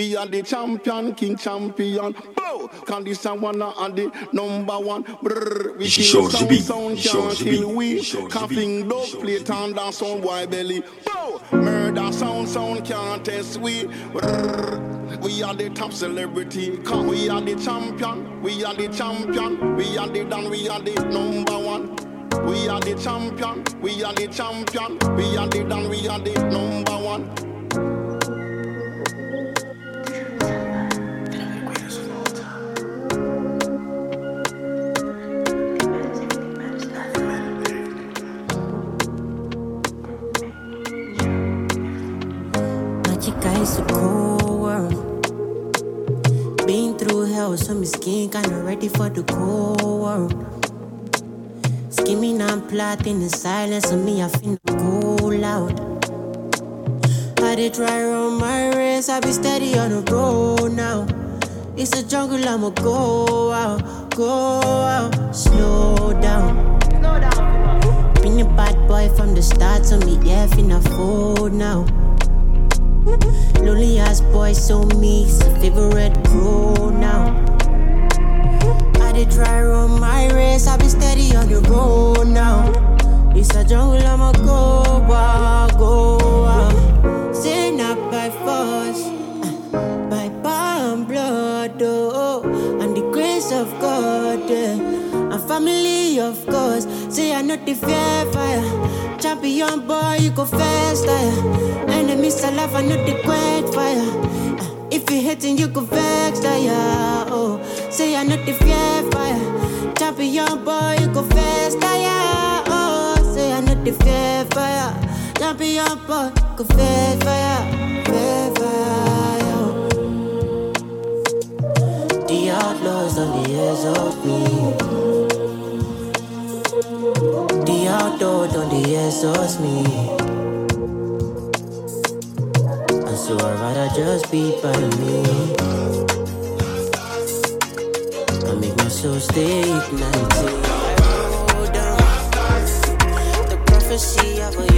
We are the champion, king champion. Can this one and the number one? Brrr. We kill sound, sound can't kill we. Coughing dog plate and dance on white belly. Bow! Murder sound, sound can't test we. Brrr. We are the top celebrity, cause we are the champion, we are the champion, we are the done, we are the number one. We are the champion, we are the champion, we are the done, we are the number one. So my skin kinda ready for the cold world. Skimming and plotting in silence, and me I finna go loud. I did try run my race, I be steady on the road now. It's a jungle, I'ma go out, go out, slow down. Been a bad boy from the start, so me yeah finna fold now. Lonely ass boy, so me, a favorite now. I did try run my race, I be steady on the road now. It's a jungle, I'ma go out, go out. Say not by force, uh, by power blood, oh, and the grace of God, yeah. And family, of course. Say I not the fair fire. Champion boy, you go faster. Yeah. Enemies alive, I not the quiet fire. Uh, if you hating, you go vex, eh, yeah. Oh, say I not the fear fire. Champion boy, you go faster, eh, yeah. Oh, say I not the fear fire. Champion boy, go fast fire, fast fire. Oh. The outlaws on the edge of me. The outlaws on the edge of me. So I'd rather just be by me. I make my soul stay ignited. The prophecy of a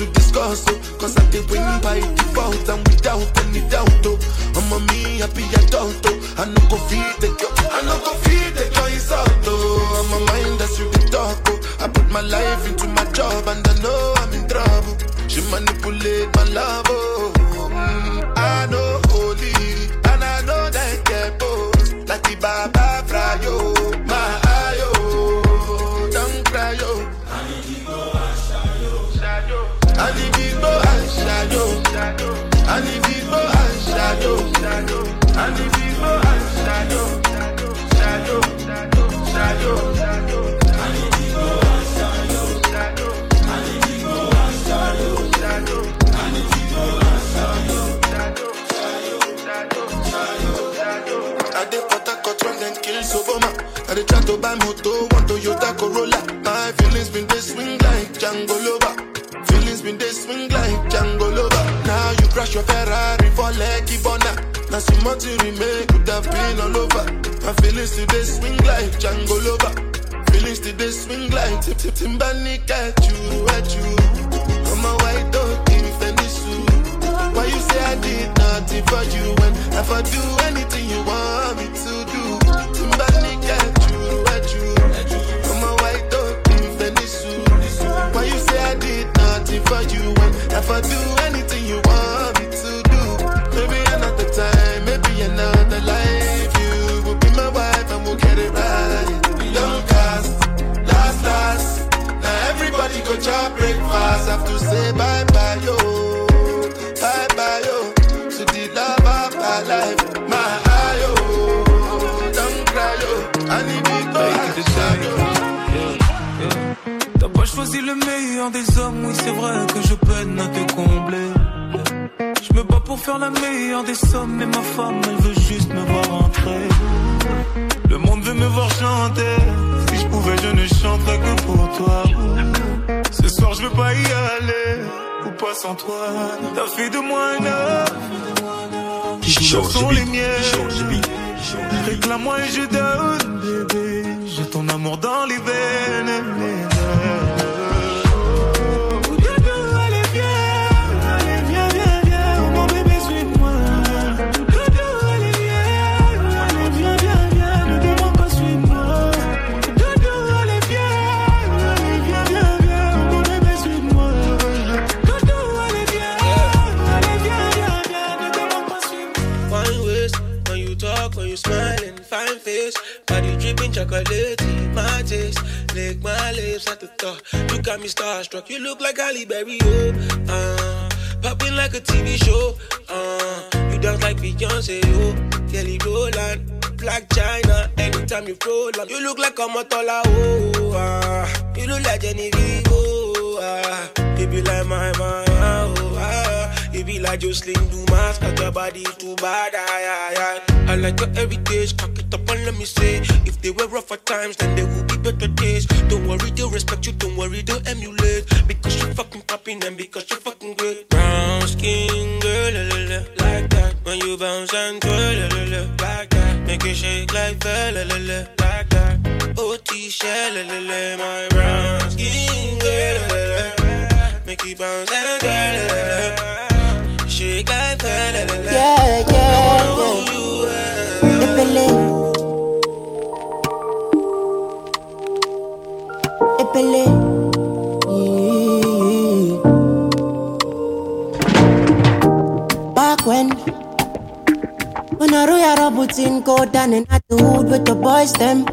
to discuss, oh. Cause I did win by default and without any doubt, oh. I'm a me happy adult, oh. I no go feed the girl, I no go feed the girl, it's out, oh. I'm a mind that's you the talk, oh. I put my life into my job and I know I'm in trouble. She manipulate my love, oh. Mm, I know holy, and I know that get both. Like the Baba Frayo, and shadow. I need big boy and shadow. Shadow, shadow, shadow. I need big boy and shadow. Shadow. I need big boy and shadow. Shadow. I need big boy and shadow. Shadow, shadow, shadow, shadow. I did Port Harcourt when them kill Soboma. I did try to buy moto, one Toyota Corolla. My feelings been they swing like Django Lover. Feelings been they swing like Django Lover. Now you crash your Ferrari. Now some more to remain could have been all over. My feelings today swing like Django Lover. Feelings today swing like Tip Tip Timbani at you, at you. I'm a white dog in Fendi suit. Why you say I did nothing for you when if I do anything you want me to do? Timbani at you, at you. I'm a white dog in Fendi suit. Why you say I did nothing for you when if I do anything you want meilleur des hommes, oui c'est vrai que je peine à te combler. Je me bats pour faire la meilleure des sommes, mais ma femme elle veut juste me voir entrer. Le monde veut me voir chanter, si je pouvais je ne chanterais que pour toi. Ce soir je veux pas y aller, ou pas sans toi. T'as fait de moi un homme, qui sont les miens. Réclame-moi et je donne, bébé. J'ai ton amour dans les veines. Lick my lips at the thought. You got me starstruck. You look like Halle Berry, oh. Uh, popping like a TV show. Uh, you dance like Beyonce, oh. Kelly Rowland, Blac Chyna. Anytime you roll you look like a Motola, oh. Uh, you look like Genevieve, oh. Uh, you be like my, my, oh. Uh, you be like Joselyn Dumas, got your body too bad, I, I, I. I like your heritage, cock it up and let me say. If they were rougher times, then they will be better days. Don't worry, they'll respect you, don't worry, they'll emulate. Because you're fucking popping and because you're fucking great. Brown skin girl, la, la, la, like that. When you bounce and twirl, la, la, la, like that. Make it shake like that, la, la, la, like that. OT shell, la, la, la, my brown skin girl, la, la, la. Make it bounce and twirl, la, la, la. Yeah, yeah. Epele. Epele. Back when when I roll your routine go down in at the hood with the boys them.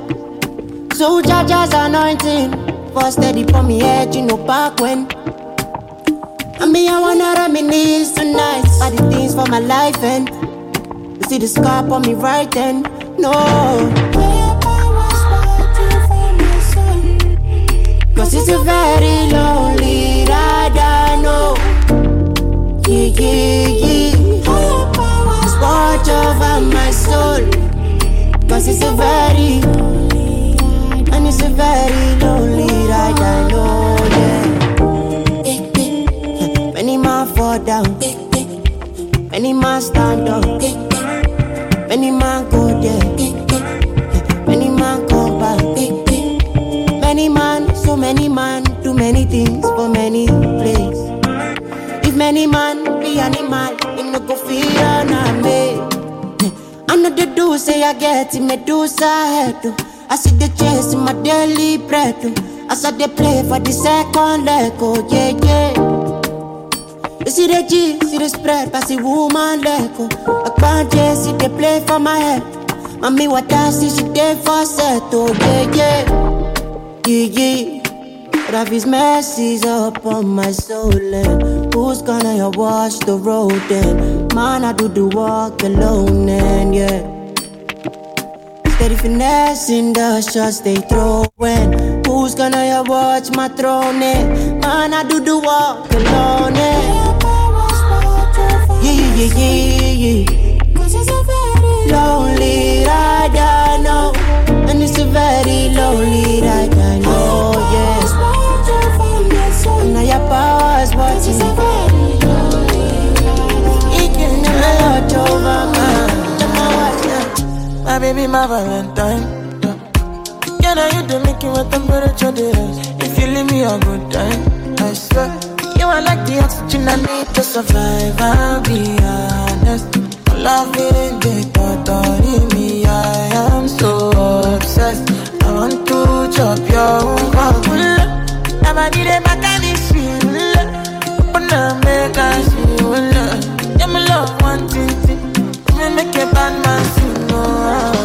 So Jaja's anointing for steady for me head, you know back when. I mean I wanna reminisce tonight all the things for my life and you see the scar on me right then. No. Cause it's a very lonely ride, I know. Yeah, yeah, yeah. Watch over my soul. Cause it's a very, and it's a very lonely ride, I know, down, many man stand up. Many man go there, many man come back. Many man, so many man, do many things for many places. If many man be animal, you no go feel on me. I know the do say I get it, me do side. I see the chase in my daily bread. I saw they play for the second leg, oh yeah, yeah. You see the G, see the spread, pass the woman leg. I can't just see the play for my head. Mommy, what I see, she there for set. Oh, yeah, yeah. Yeah, yeah. But his mercies up on my soul. And who's gonna wash the road then? Man, I do the walk alone, and yeah. Steady finessing the shots they throwing. Who's gonna watch my throne? Eh? Man, I do the walk alone. Eh? Yeah, yeah, yeah, yeah. It's a very lonely ride, I know. And it's a very lonely ride, I know, yeah. And now your power's watching. It can never watch over my, my baby, my Valentine. Now you the making my temperature rise. If you leave me a good time, I swear. You are like the oxygen I need to survive. I'll be honest. Loving the thought of me, I am so obsessed. I want to chop your own Never did it back at this shit. Open up, make us feel. Yeah, my love, one thing. Make a bad man sing.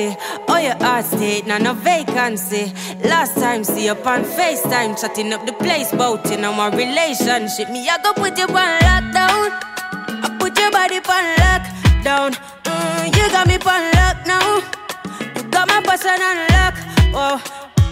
Fancy. Oh your heart state, now no vacancy. Last time, see you on FaceTime, chatting up the place, bout in our relationship. Me, I go put you on lockdown. I put your body on lockdown. Mm, you got me on lock now. You got my person on lock. Oh,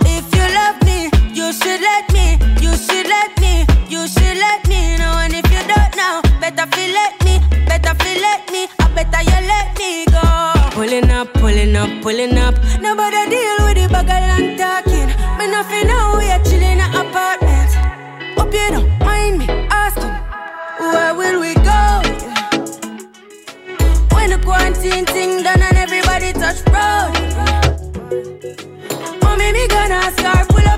if you love me, you should let me. You should let me. You should let me know. And if you don't know, better feel let me. Better feel let me. I better you let me go. Pulling up, pulling up, pulling up. Nobody deal with the bagel and talking. Me nothing know we are chilling in apartment. Hope you don't mind me asking, where will we go? When the quarantine thing done and everybody touch road. Mommy, me gonna start, pull up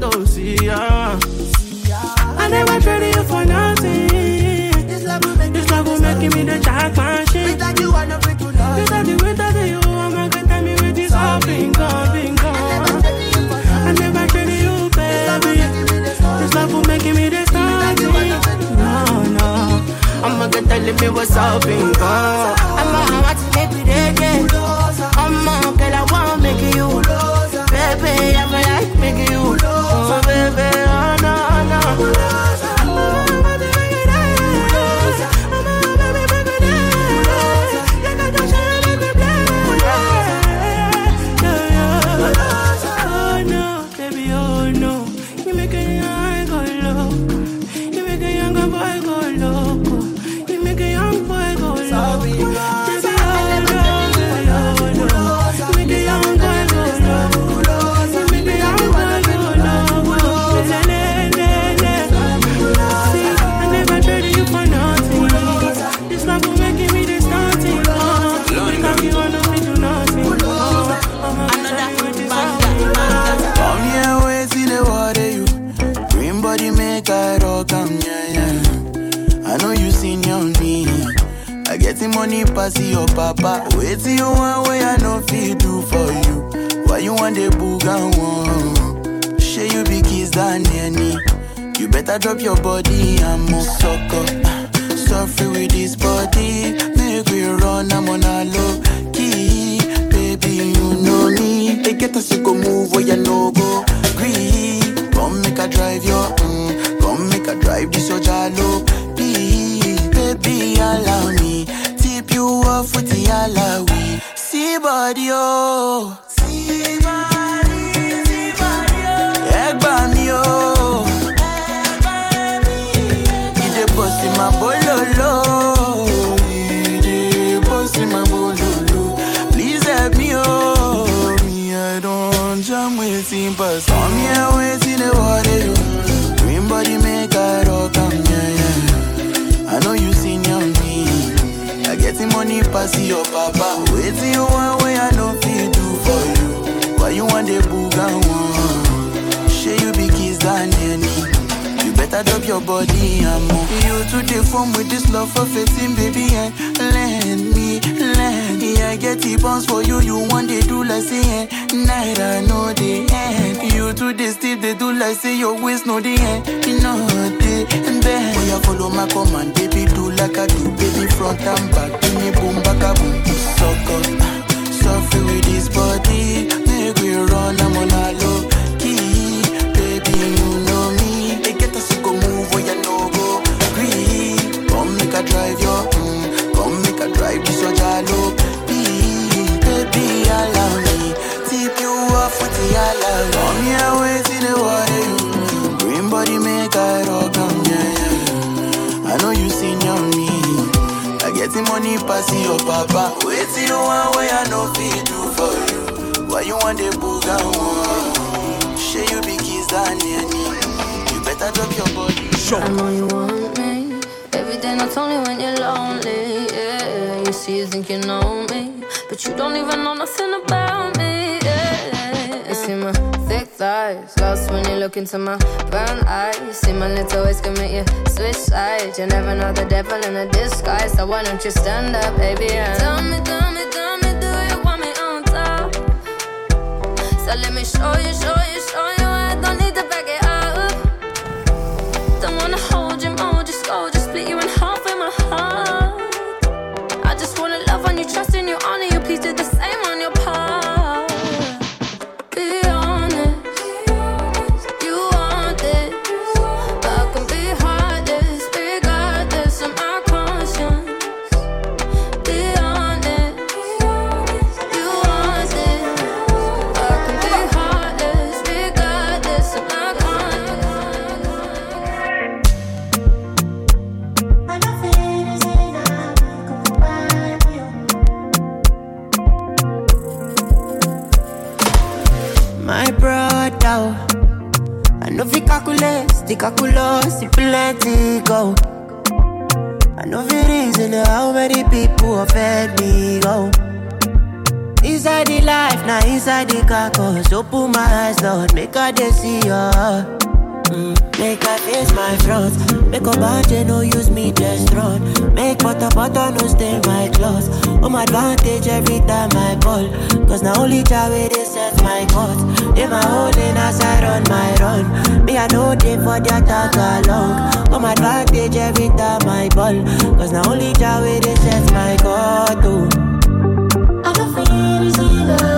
to see ya. I never traded you for nothing. This love will make me the jackpot shit. Without you, I know free to love. Without you, without you, I'm not gonna tell me with this all been gone, been gone. I never traded you, baby. This love will make me the starting. No, no. I'm gonna tell me what's up in gone. I'm gonna want to make me dead, yeah. I'm a girl, I wanna make you. Baby, I feel like making you. Money pass your papa. Wait till you want way I no fit do for you. Why you want the booga one? Share you be kiss than any. You better drop your body and move sucker. Suffer with this body, make we run, I'm on a low key. Baby, you know me. They get us to go move where you no go. Green, come make a drive your, mm, come make a drive this your jalo. Baby, allow me. You off with the alawi. See body, oh. See body, see body, oh. Egba mi, oh. Bust in my bololo. Dey bust my bololo. Please help me, oh. Me, I don't jam some here waiting the water. yo. Green body money pass your papa. Waiting you one way I no fit do for you. Why you want the booga one? Share you be kiss than any. You better drop your body and move. You to the form with this love for fitting, baby, and lend me, lend me. I get the bounce for you. You want they do like say, eh, night I know the end. You to the steep, they do like say your waist know the end. You know and then. Oh, yeah, follow my command, baby, do like I do, baby, front and back. Give me boom, back a boom, sucker. Suffer with this body, make we run, I'm on a low key. Baby, you know me. They get us to move where you no go. Green, come make a drive your, mm, come make a drive this your jalo. Baby, allow me. Tip you off with the allow. Come here, wait the money pass your papa. Wait till you want where I no fit do for you. Why you want the booga one? Share you be kiss than any. You better drop your body. I know you want me every day, not only when you're lonely. Yeah, you see, you think you know me, but you don't even know nothing about me. Yeah, you see my thick thighs, lost when you look into my brown eyes. See my little ways make you switch sides. You never know the devil in a disguise, so why don't you stand up, baby? And tell me, tell me, tell me, do you want me on top? So let me show you, show you, show you. The carcass. Open my eyes, Lord, make I dey see ya. Mm, make I face my front. Make a bunch no use me just run. Make butter butter no stain my clothes. Home advantage every time I ball. Cause now only Jah way they set my court. They my holding as I run my run. Me I know they for their tag along. Home advantage every time I ball. Cause now only Jah way they set my court. Oh. I don't feel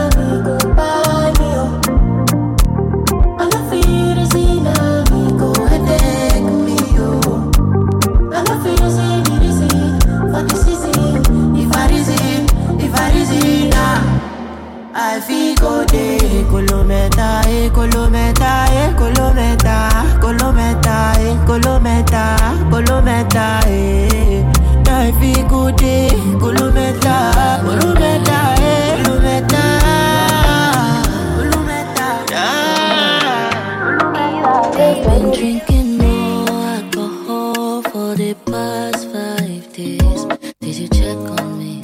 I've been drinking more alcohol for the past five days. Did you check on me?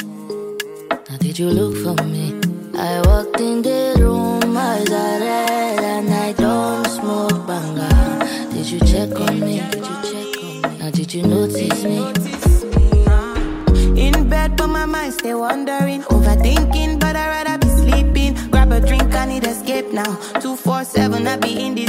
Now did you look for me? I walked in the room, eyes are red, and I don't smoke banga. Did you check on me? Did you check on me? Now did you notice me? In bed, but my mind stay wandering, overthinking, but I'd rather be sleeping. Grab a drink, I need escape now. Two four seven, I be in the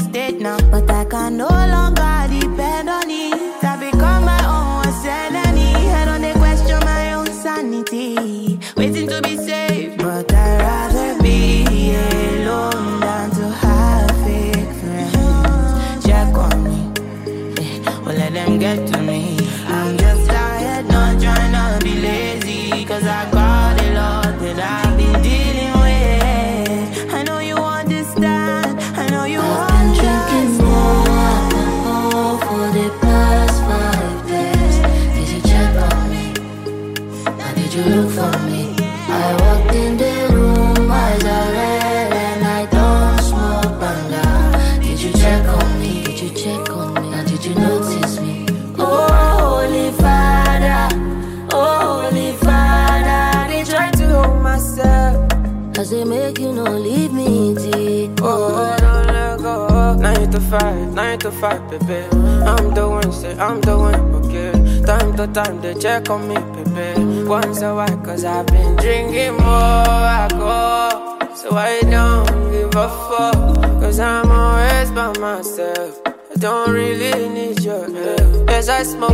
five, nine to five, baby. I'm the one, say I'm the one, okay. Time to time, they check on me, baby. Once a while, cause I've been drinking more alcohol. So I don't give a fuck, cause I'm always by myself. I don't really need your help. Yes, I smoke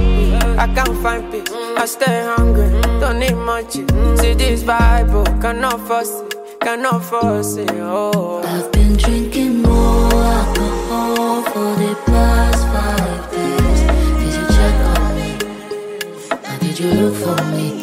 I can't find peace. I stay hungry, don't need much. See this Bible, cannot force it, cannot force it, oh. did you look for me?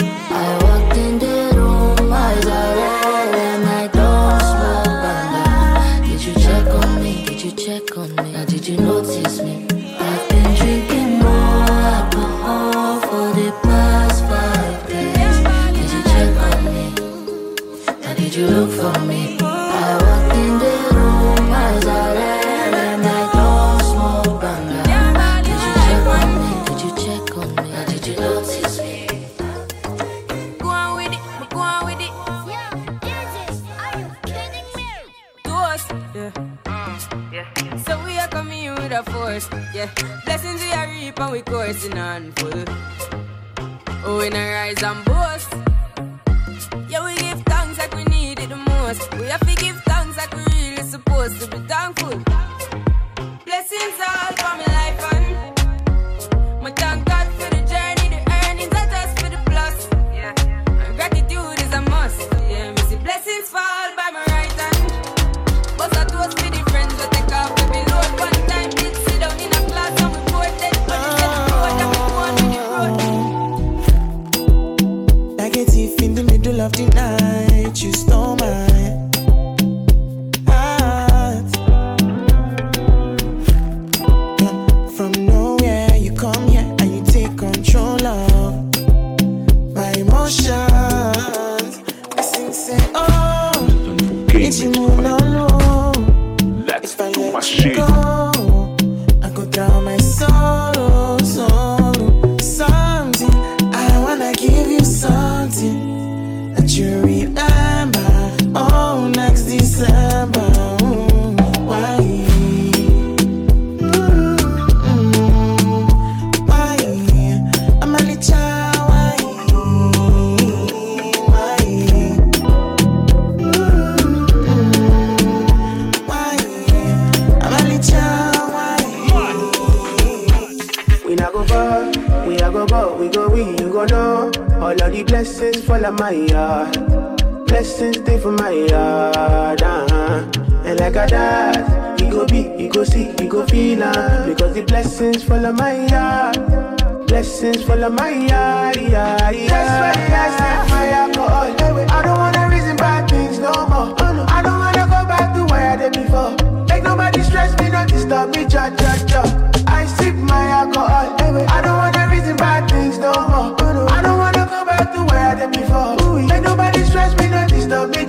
Yeah. So we are coming here with a force. Yeah. Blessings we are reaping, we coursing on full. Oh, in a rise and boast. of my yard. Blessings stay for my heart, Uh-huh. And like I died, he go be, you go see, he go feel uh, Because the blessings full of my heart. Blessings full of my heart. Yeah, yeah. That's why last night my alcohol. I don't wanna reason bad things no more. Oh, I don't wanna go back to where I did before. Make nobody stress me, not disturb me, cha cha cha. I sip my alcohol. I don't before. Ooh, yeah. Make nobody stress me, no disturb me,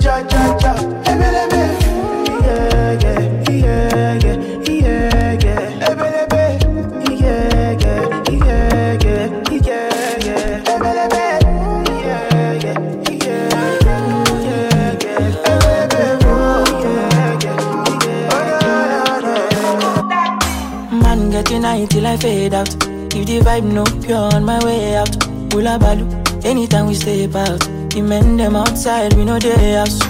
Getting high till I fade out. If the vibe no pure on my way out, pull a baloo. Anytime we step out, the men them outside, we know they house.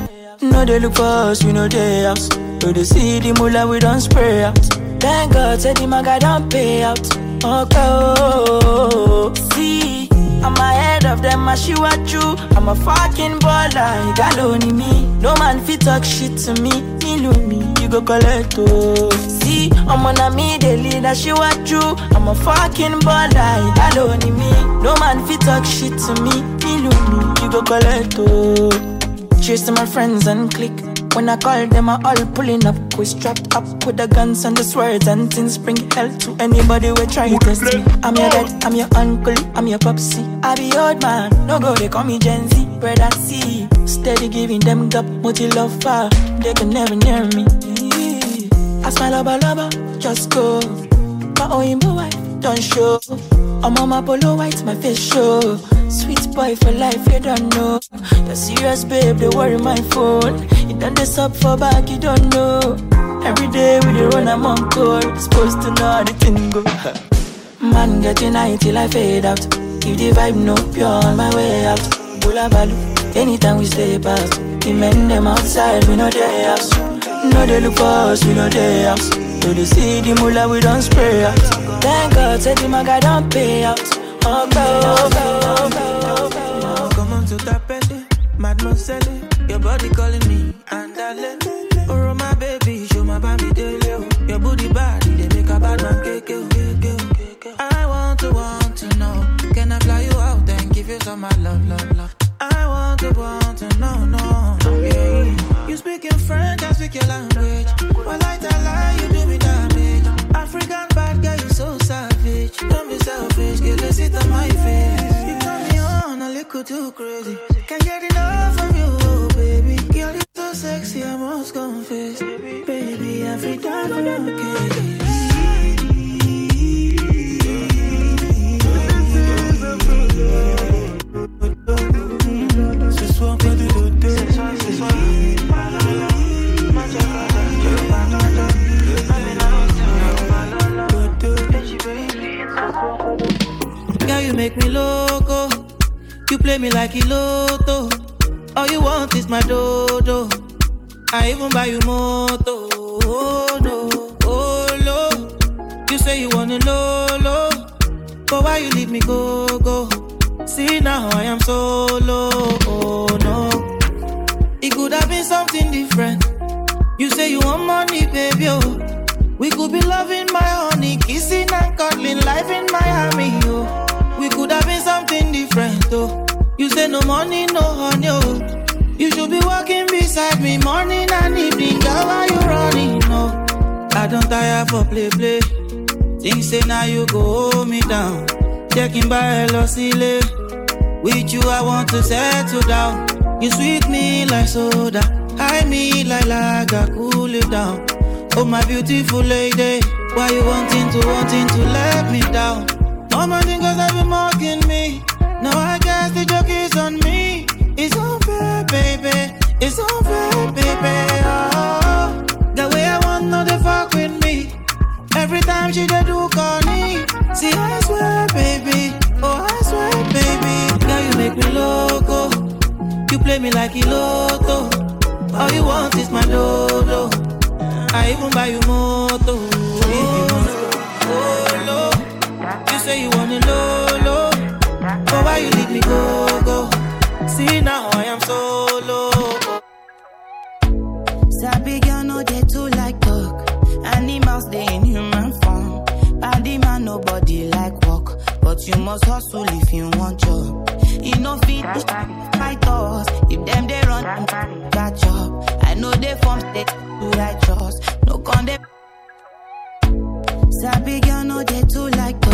No, they look for us, we know they house. No, they see the mullah, we don't spray out. Thank God, said the maga don't pay out. Okay, oh, see, I'm ahead of them, I she what you. I'm a fucking baller, you got me. No man fit talk shit to me, me, me go collect oh. See, I'm on a me, they lead, I shoot at you. I'm a fucking baller, you got only me. No man fit talk shit to me, me love me, you go collect oh. Cheers to my friends and click. When I call them, I all pulling up. We strapped up with the guns and the swords and things. Bring hell to anybody who try to test me. I'm your dad, I'm your uncle, I'm your popsy. I be old man, no go, they call me Gen Z. Brother C, steady giving them gap, multi love far. They can never near me. Smile lover, lover, just go. My own wife, don't show. I'm on my polo white, my face show. Sweet boy for life, you don't know. You're serious, babe, they worry my phone. You done this up for back, you don't know. Every day we dey run, I'm on call. Supposed to know how the thing go. Man, getting high till I fade out. If the vibe no pure on my way out. Bula balu, anytime we stay past. The men them outside, we know they house. No, they look for us, we know they house. So they see the mullah, we don't spray out. Thank God, said the maga don't pay out. Oh, go, go, go, go. Come on to tapete, mademoiselle. Your body calling me, and I let Oh, my baby, show my baby daily. oh. Your booty body, they make a bad man cake. oh, oh, oh. I want to, want to know. Can I fly you out and give you some my love, love, love? I want to, want to know, no. Yeah. Speak in French, I speak your language. Well, I tell lie, you do me damage. African bad girl, you so savage. Don't be selfish, get a sit on my face. You turn me on a little too crazy. Can't get enough of you, oh, baby. Girl, you so sexy, I must confess. Baby, every time I'm okay. Ce you make me loco. You play me like a lotto. All you want is my dodo. I even buy you moto. Oh no, oh no. You say you wanna lolo, but why you leave me go go? See now I am solo. Oh no, it could have been something different. You say you want money, baby. Oh, we could be loving my honey, kissing and cuddling, life in Miami. Oh, could have been something different. Oh, you say no money, no honey. Oh. You should be walking beside me morning and evening. Girl, why you running? No, I don't tire for play play. Things say now you go hold me down. Checking by Losile. With you, I want to settle down. You sweet me like soda. High me like lager, cool it down. Oh, my beautiful lady. Why you wanting to, wanting to let me down? Mama think cause I've been mocking me. Now I guess the joke is on me. It's unfair, baby. It's unfair, baby. Oh, the way I want, no, they fuck with me. Every time she dey do corny. See, I swear, baby. Oh, I swear, baby. Girl, you make me loco. You play me like a lotto. All you want is my dodo. I even buy you moto. Say you want it low, low. But why you leave me go, go? See now I am solo. Sabi girl no dey too like talk. Animals dey in human form. Body man nobody like walk, but you must hustle if you want job. You no fit fight us if them dey run that job. I know they form state too righteous. No con dey. Sabi girl no dey too like talk.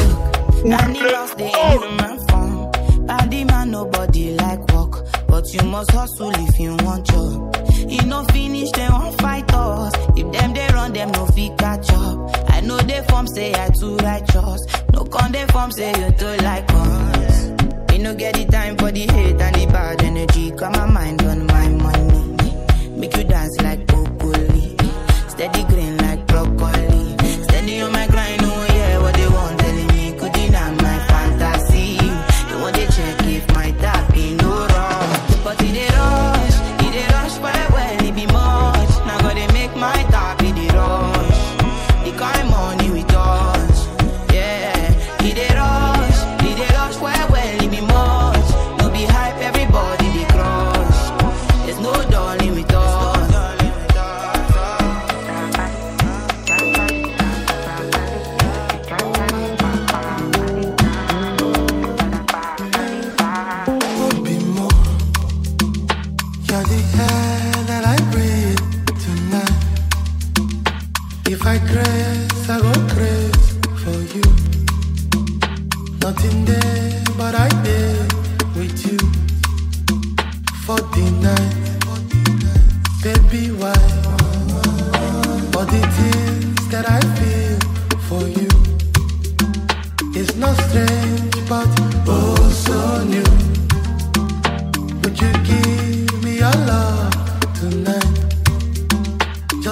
Animals dey in human form. Body man nobody like walk, but you must hustle if you want job. You no finish, they won't fight us. If them they run, them no fit catch up. I know they form say I too righteous. No con they form say you too like us. Me no get the time for the hate and the bad energy. Got my mind on my money. Make you dance like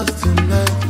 Tonight.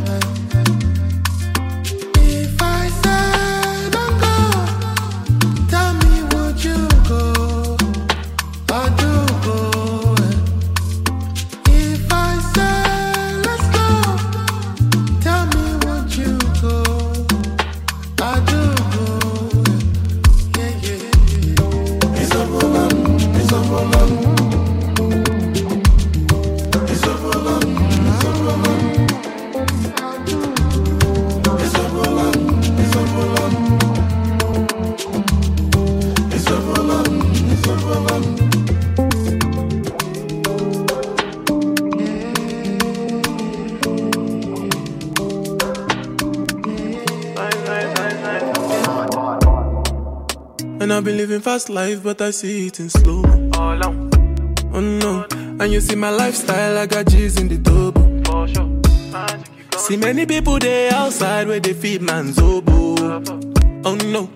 Living fast life, but I see it in slow. Oh no, and you see my lifestyle, I got G's in the double. See many people there outside where they feed man's oboe. Oh no,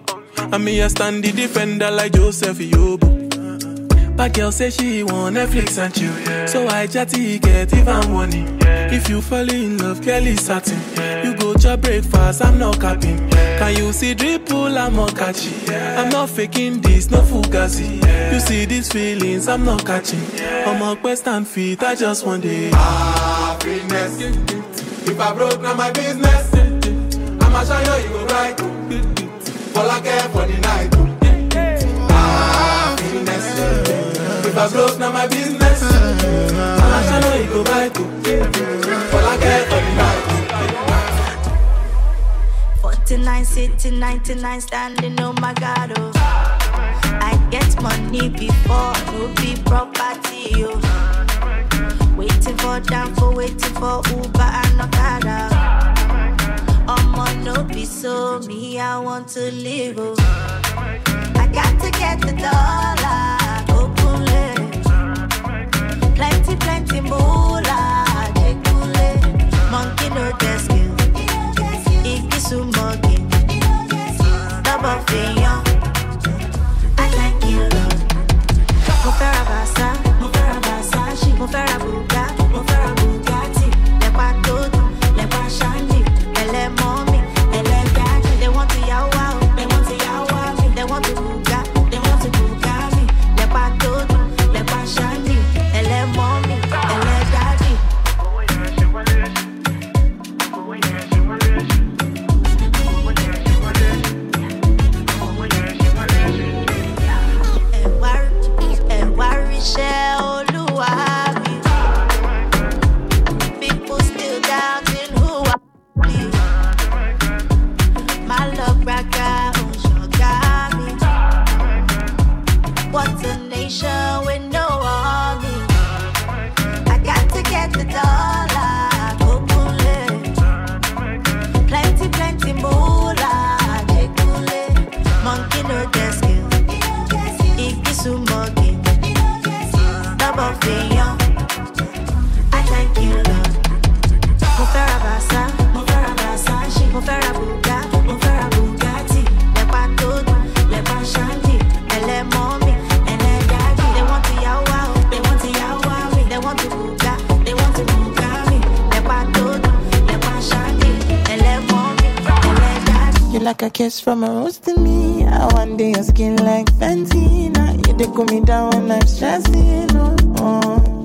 and me I stand the defender like Joseph Yobo. But girl say she want Netflix and chill, so I chatty get even money. If you fall in love, Kelly satin. You go to breakfast, I'm not capping. Can you see dripple, I'm not catchy. I'm not faking this, no fugazi. You see these feelings, I'm not catching. I'm a quest and feet, I just want it. Happiness. If I broke, now my business. I'ma show you, you go right. All I care for the night. Happiness. If I broke, now my business. You, you I night. 49 sitting, 99 standing, oh my god, oh. I get money before, no be property, oh. Waiting for down for waiting for Uber and Okada. I'ma no be so me, I want to live, oh. I got to get the dollar, Plenty, plenty moolah, jekule. Monkey no get skill. Igi sumogi. Double fiyan. I thank you, Lord. Mo fẹ́ ra Versa, mo fẹ́ ra Versace, mo fẹ́ ra Bugatti, mo fẹ́ ra like a kiss from a rose to me. I day your skin like Fenty. Now you they cool me down when I'm stressing. Oh, oh.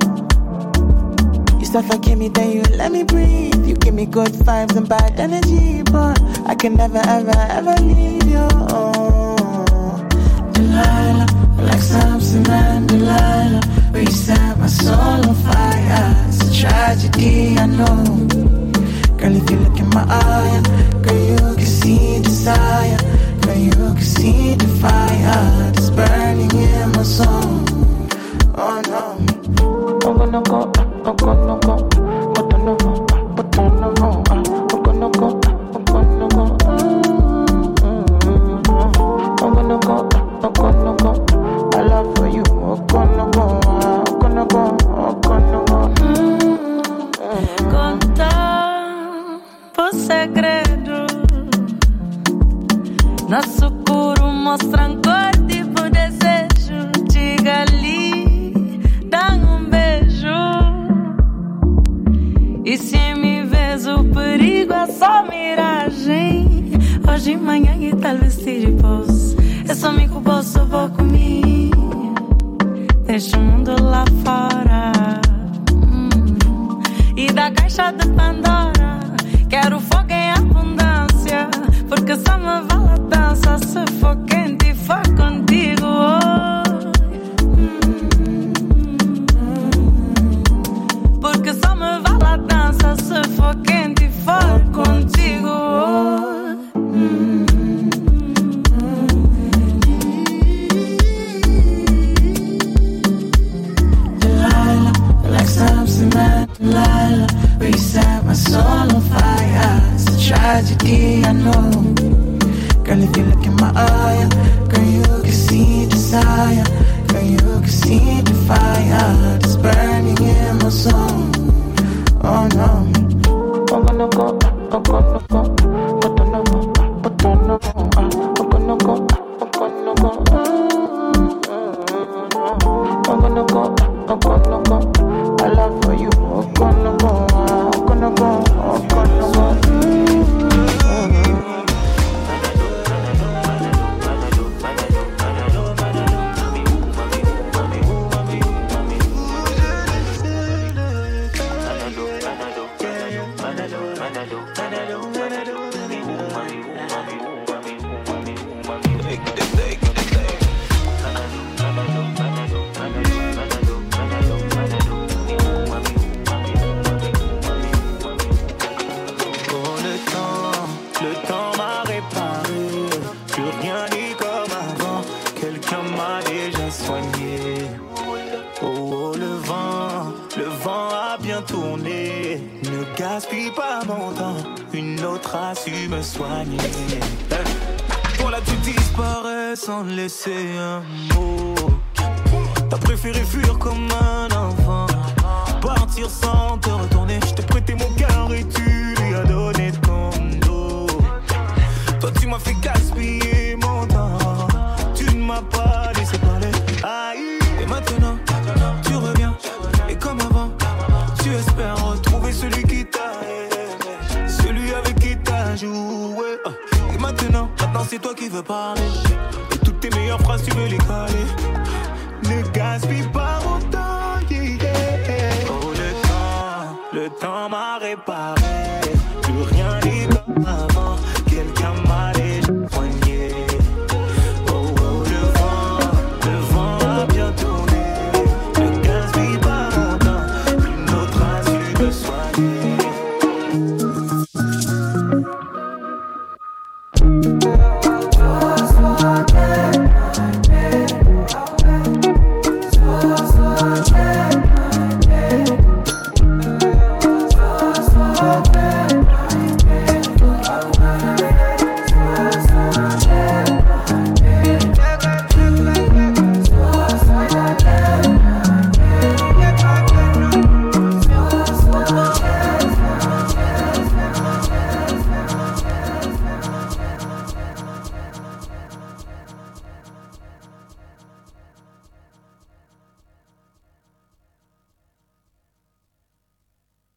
You suffocate me, then you let me breathe. You give me good vibes and bad energy, but I can never, ever, ever leave you. Oh. Delilah, like Samson and Delilah, you set my soul on fire. It's a tragedy, I know. Girl, if you look in my eye, girl, you can see desire. Girl, you can see the fire that's burning in my soul. Oh no. I'm gonna go, I'm gonna go, I'm gonna go, I'm gonna I'm mostram corte tipo desejo. Diga ali, dá um beijo. E se me vês, o perigo é só miragem. Hoje, manhã e talvez se repouso. Eu só me culpo, só vou comigo. Deixa o mundo lá fora. Hum. E da caixa de Pandora, quero fogo em abundância. Porque só me vale a dança se for quente e for contigo. Porque só me vale a dança se for quente e for contigo. Delilah, like Samson and, Delilah. We my soul on fire. It's a tragedy, I know. Girl, if you look in my eye, girl, you can see desire. Girl, you can see the fire that's burning in my soul. Oh no. I'm gonna go, I'm gonna go, c'est toi qui veux parler. Toutes tes meilleures phrases, tu veux les caler. Ne gaspille pas mon temps, yeah. Oh, le temps, le temps m'a réparé.